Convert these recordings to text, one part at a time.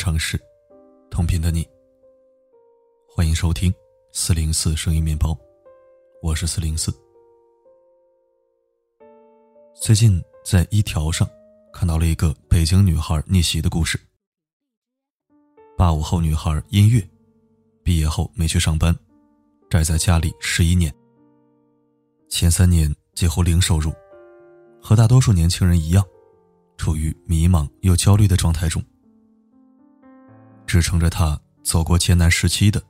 同的城市，同频的你。欢迎收听四零四声音面包，我是四零四。最近在一条上看到了一个北京女孩逆袭的故事。八五后女孩音乐，毕业后没去上班，宅在家里十一年。前三年几乎零收入，和大多数年轻人一样，处于迷茫又焦虑的状态中。支撑着他走过艰难时期的，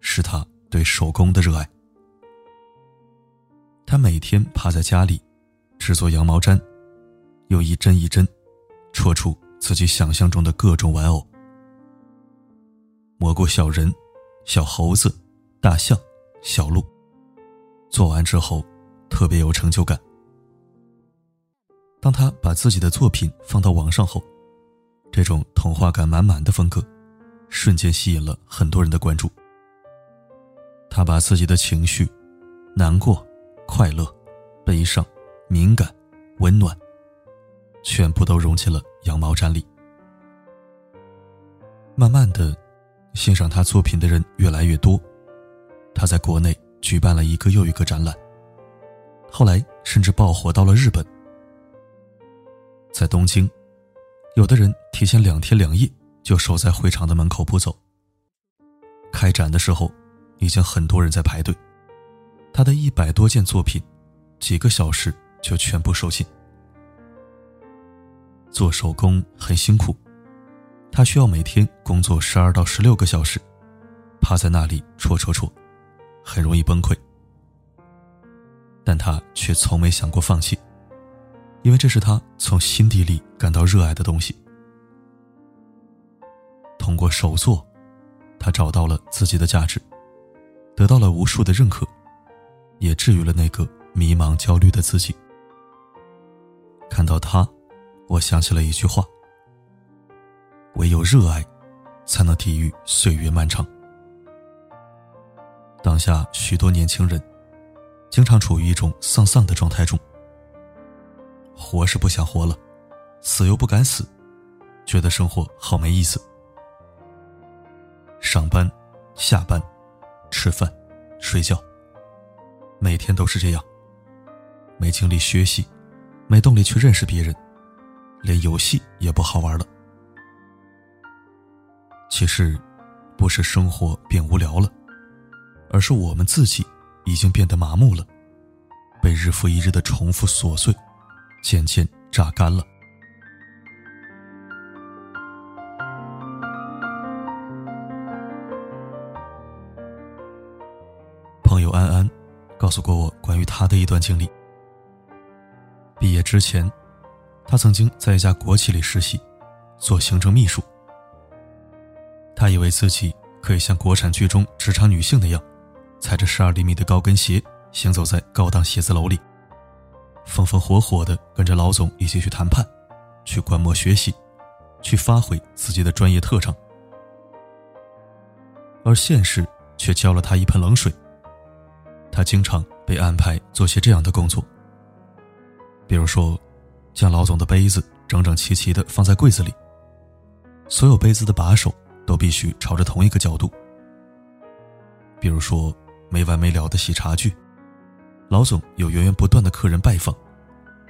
是他对手工的热爱。他每天趴在家里，制作羊毛毡，又一针一针戳出自己想象中的各种玩偶，蘑菇小人、小猴子、大象、小鹿。做完之后，特别有成就感。当他把自己的作品放到网上后，这种童话感满满的风格，瞬间吸引了很多人的关注。他把自己的情绪，难过、快乐、悲伤、敏感、温暖，全部都融进了羊毛毡里。慢慢的，欣赏他作品的人越来越多，他在国内。举办了一个又一个展览，后来甚至爆火到了日本。在东京，有的人提前两天两夜就守在会场的门口不走。开展的时候，已经很多人在排队。他的一百多件作品，几个小时就全部售罄。做手工很辛苦，他需要每天工作十二到十六个小时，趴在那里戳戳戳。很容易崩溃，但他却从没想过放弃，因为这是他从心底里感到热爱的东西。通过手作，他找到了自己的价值，得到了无数的认可，也治愈了那个迷茫焦虑的自己。看到他，我想起了一句话：唯有热爱，才能抵御岁月漫长。当下许多年轻人，经常处于一种丧丧的状态中。活是不想活了，死又不敢死，觉得生活好没意思。上班、下班、吃饭、睡觉，每天都是这样。没精力学习，没动力去认识别人，连游戏也不好玩了。其实，不是生活变无聊了。而是我们自己已经变得麻木了，被日复一日的重复琐碎渐渐榨干了。诉过我关于他的一段经历。毕业之前，他曾经在一家国企里实习，做行政秘书。他以为自己可以像国产剧中职场女性那样。踩着十二厘米的高跟鞋行走在高档写字楼里，风风火火的跟着老总一起去谈判，去观摩学习，去发挥自己的专业特长。而现实却浇了他一盆冷水。他经常被安排做些这样的工作，比如说，将老总的杯子整整齐齐的放在柜子里，所有杯子的把手都必须朝着同一个角度。比如说。没完没了的洗茶具，老总有源源不断的客人拜访，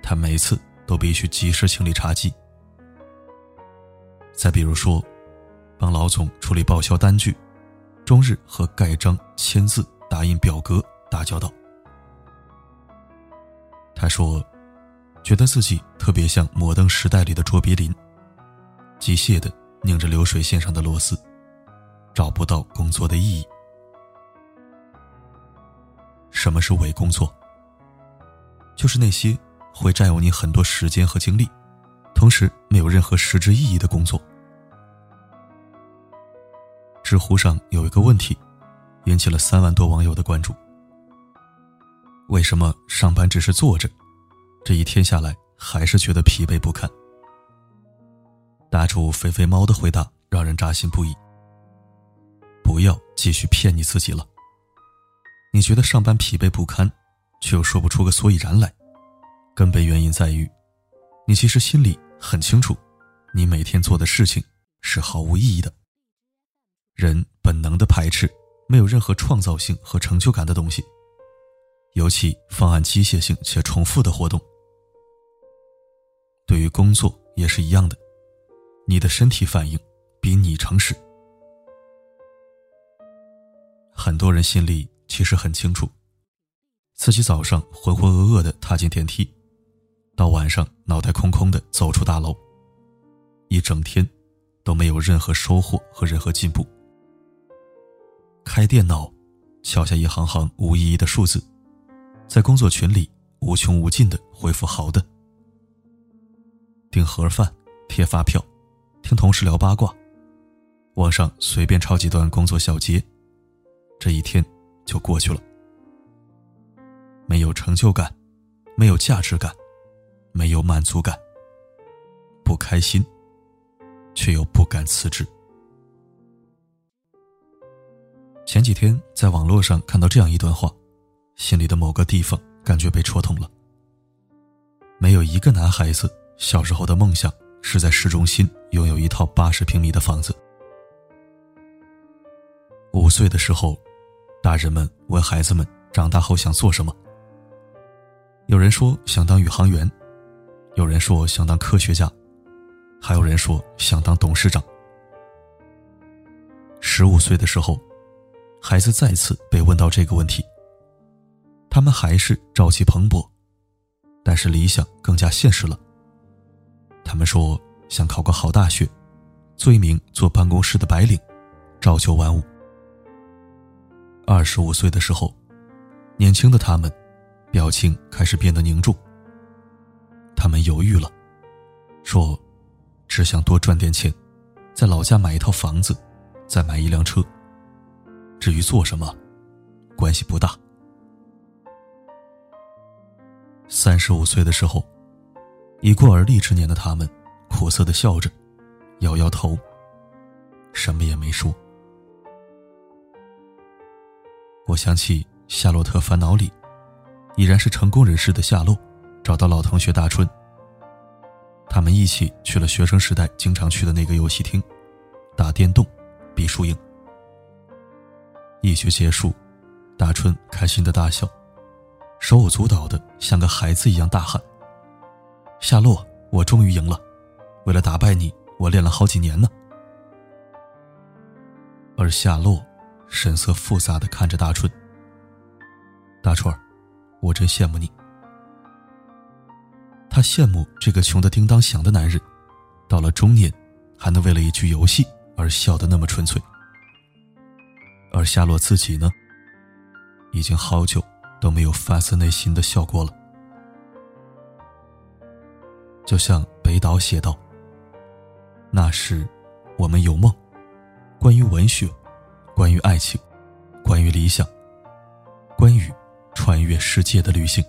他每次都必须及时清理茶几。再比如说，帮老总处理报销单据，终日和盖章、签字、打印表格打交道。他说，觉得自己特别像摩登时代里的卓别林，机械的拧着流水线上的螺丝，找不到工作的意义。什么是伪工作？就是那些会占用你很多时间和精力，同时没有任何实质意义的工作。知乎上有一个问题，引起了三万多网友的关注：为什么上班只是坐着，这一天下来还是觉得疲惫不堪？答主肥肥猫的回答让人扎心不已。不要继续骗你自己了。你觉得上班疲惫不堪，却又说不出个所以然来，根本原因在于，你其实心里很清楚，你每天做的事情是毫无意义的。人本能的排斥没有任何创造性和成就感的东西，尤其方案机械性且重复的活动。对于工作也是一样的，你的身体反应比你诚实。很多人心里其实很清楚，自己早上浑浑噩噩的踏进电梯，到晚上脑袋空空的走出大楼，一整天都没有任何收获和任何进步。开电脑，敲下一行行无意义的数字，在工作群里无穷无尽的回复“好的”，订盒饭、贴发票、听同事聊八卦，网上随便抄几段工作小结，这一天就过去了。没有成就感，没有价值感，没有满足感，不开心，却又不敢辞职。前几天在网络上看到这样一段话，心里的某个地方感觉被戳痛了。没有一个男孩子小时候的梦想是在市中心拥有一套八十平米的房子。五岁的时候，大人们问孩子们长大后想做什么，有人说想当宇航员，有人说想当科学家，还有人说想当董事长。十五岁的时候。孩子再次被问到这个问题，他们还是朝气蓬勃，但是理想更加现实了。他们说想考个好大学，做一名坐办公室的白领，朝九晚五。二十五岁的时候，年轻的他们，表情开始变得凝重。他们犹豫了，说只想多赚点钱，在老家买一套房子，再买一辆车。至于做什么，关系不大。三十五岁的时候，已过而立之年的他们，苦涩的笑着，摇摇头，什么也没说。我想起《夏洛特烦恼》里，已然是成功人士的夏洛，找到老同学大春。他们一起去了学生时代经常去的那个游戏厅，打电动，比输赢。一局结束，大春开心的大笑，手舞足蹈的像个孩子一样大喊：“夏洛，我终于赢了！为了打败你，我练了好几年呢。”而夏洛神色复杂的看着大春：“大春，我真羡慕你。”他羡慕这个穷的叮当响的男人，到了中年，还能为了一局游戏而笑得那么纯粹。而夏洛自己呢，已经好久都没有发自内心的笑过了。就像北岛写道：“那时，我们有梦，关于文学，关于爱情，关于理想，关于穿越世界的旅行。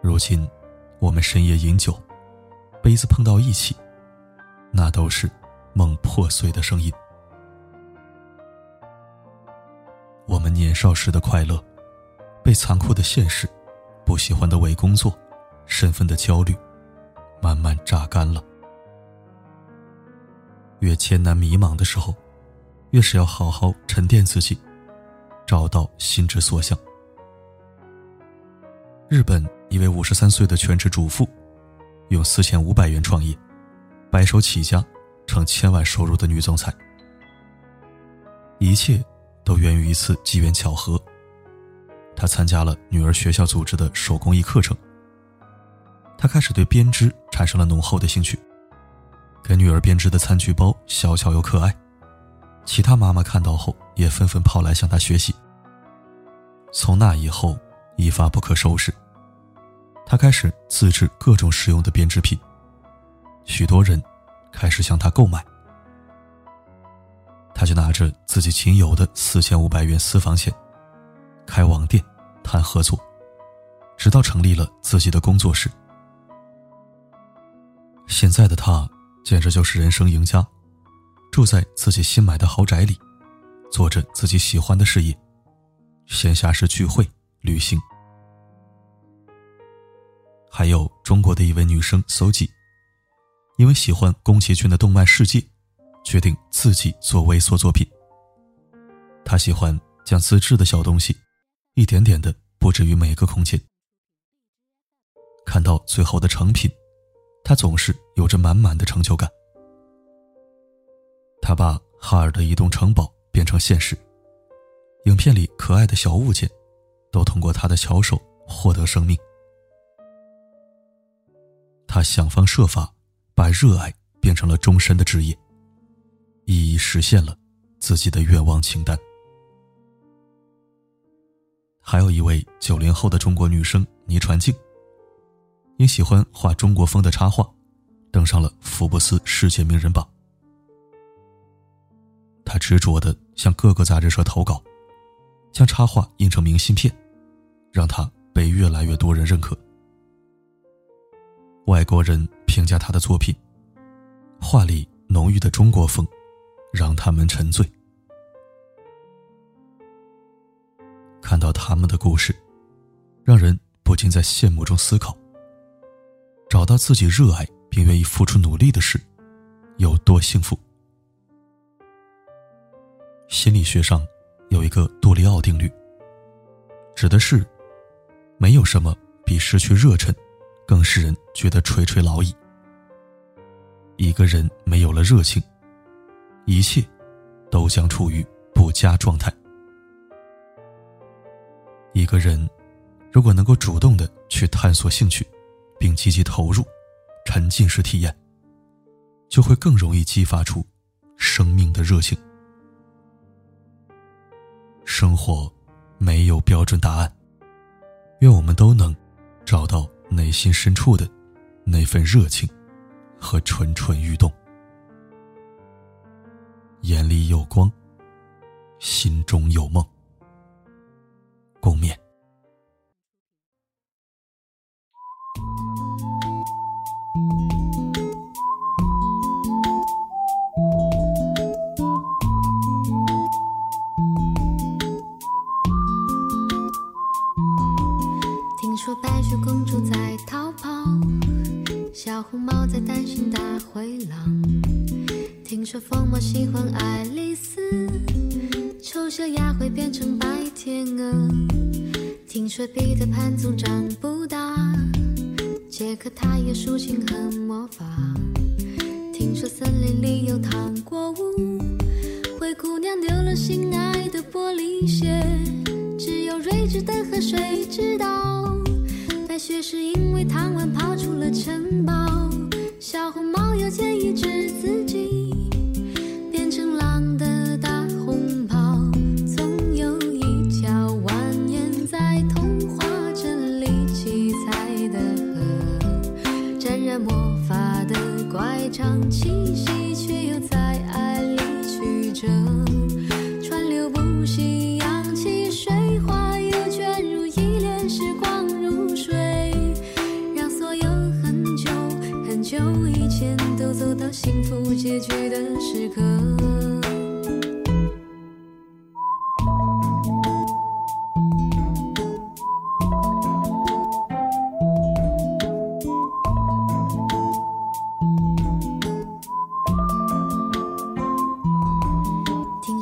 如今，我们深夜饮酒，杯子碰到一起，那都是梦破碎的声音。”我们年少时的快乐，被残酷的现实、不喜欢的伪工作、身份的焦虑，慢慢榨干了。越艰难迷茫的时候，越是要好好沉淀自己，找到心之所向。日本一位五十三岁的全职主妇，用四千五百元创业，白手起家，成千万收入的女总裁。一切。都源于一次机缘巧合。他参加了女儿学校组织的手工艺课程，他开始对编织产生了浓厚的兴趣，给女儿编织的餐具包小巧又可爱，其他妈妈看到后也纷纷跑来向他学习。从那以后，一发不可收拾，他开始自制各种实用的编织品，许多人开始向他购买。他就拿着自己仅有的四千五百元私房钱，开网店，谈合作，直到成立了自己的工作室。现在的他简直就是人生赢家，住在自己新买的豪宅里，做着自己喜欢的事业，闲暇时聚会、旅行。还有中国的一位女生搜集，因为喜欢宫崎骏的动漫世界，决定自己做微缩作品。他喜欢将自制的小东西，一点点的布置于每个空间。看到最后的成品，他总是有着满满的成就感。他把哈尔的移动城堡变成现实，影片里可爱的小物件，都通过他的巧手获得生命。他想方设法把热爱变成了终身的职业，一一实现了自己的愿望清单。还有一位九零后的中国女生倪传静。因喜欢画中国风的插画，登上了福布斯世界名人榜。他执着的向各个杂志社投稿，将插画印成明信片，让他被越来越多人认可。外国人评价他的作品，画里浓郁的中国风，让他们沉醉。看到他们的故事，让人不禁在羡慕中思考。找到自己热爱并愿意付出努力的事，有多幸福？心理学上有一个杜利奥定律，指的是没有什么比失去热忱更使人觉得垂垂老矣。一个人没有了热情，一切都将处于不佳状态。一个人如果能够主动的去探索兴趣，并积极投入，沉浸式体验，就会更容易激发出生命的热情。生活没有标准答案，愿我们都能找到内心深处的那份热情和蠢蠢欲动。眼里有光，心中有梦。共勉。说白雪公主在逃跑，小红帽在担心大灰狼。听说疯帽喜欢爱丽丝，丑小鸭会变成白天鹅。听说彼得潘总长不大，杰克他有竖琴和魔法。听说森林里有糖果屋，灰姑娘丢了心爱的玻璃鞋，只有睿智的河水知道。白雪是因为贪玩跑出了城堡，小红帽要建议治自己变成狼的乖张气息，却又在爱里曲折，川流不息，扬起水花，又卷入一帘时光如水，让所有很久很久以前，都。走到幸福结局的时刻。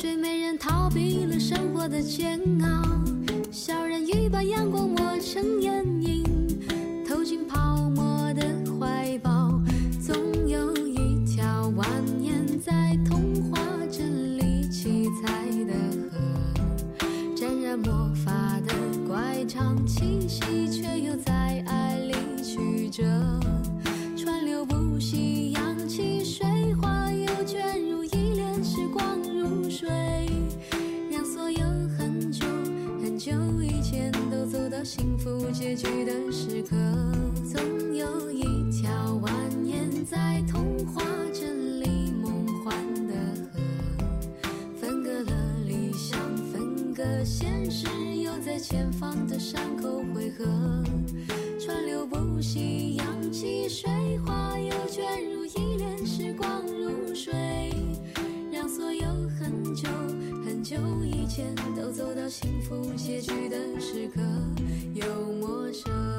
睡美人逃避了生活的煎熬，小人鱼把阳光抹成眼幸福结局的时刻总有一条蜿蜒在童话镇里梦幻的河。分隔了理想分隔现实又在前方的山口汇合。川流不息幸福结局的时刻又陌生。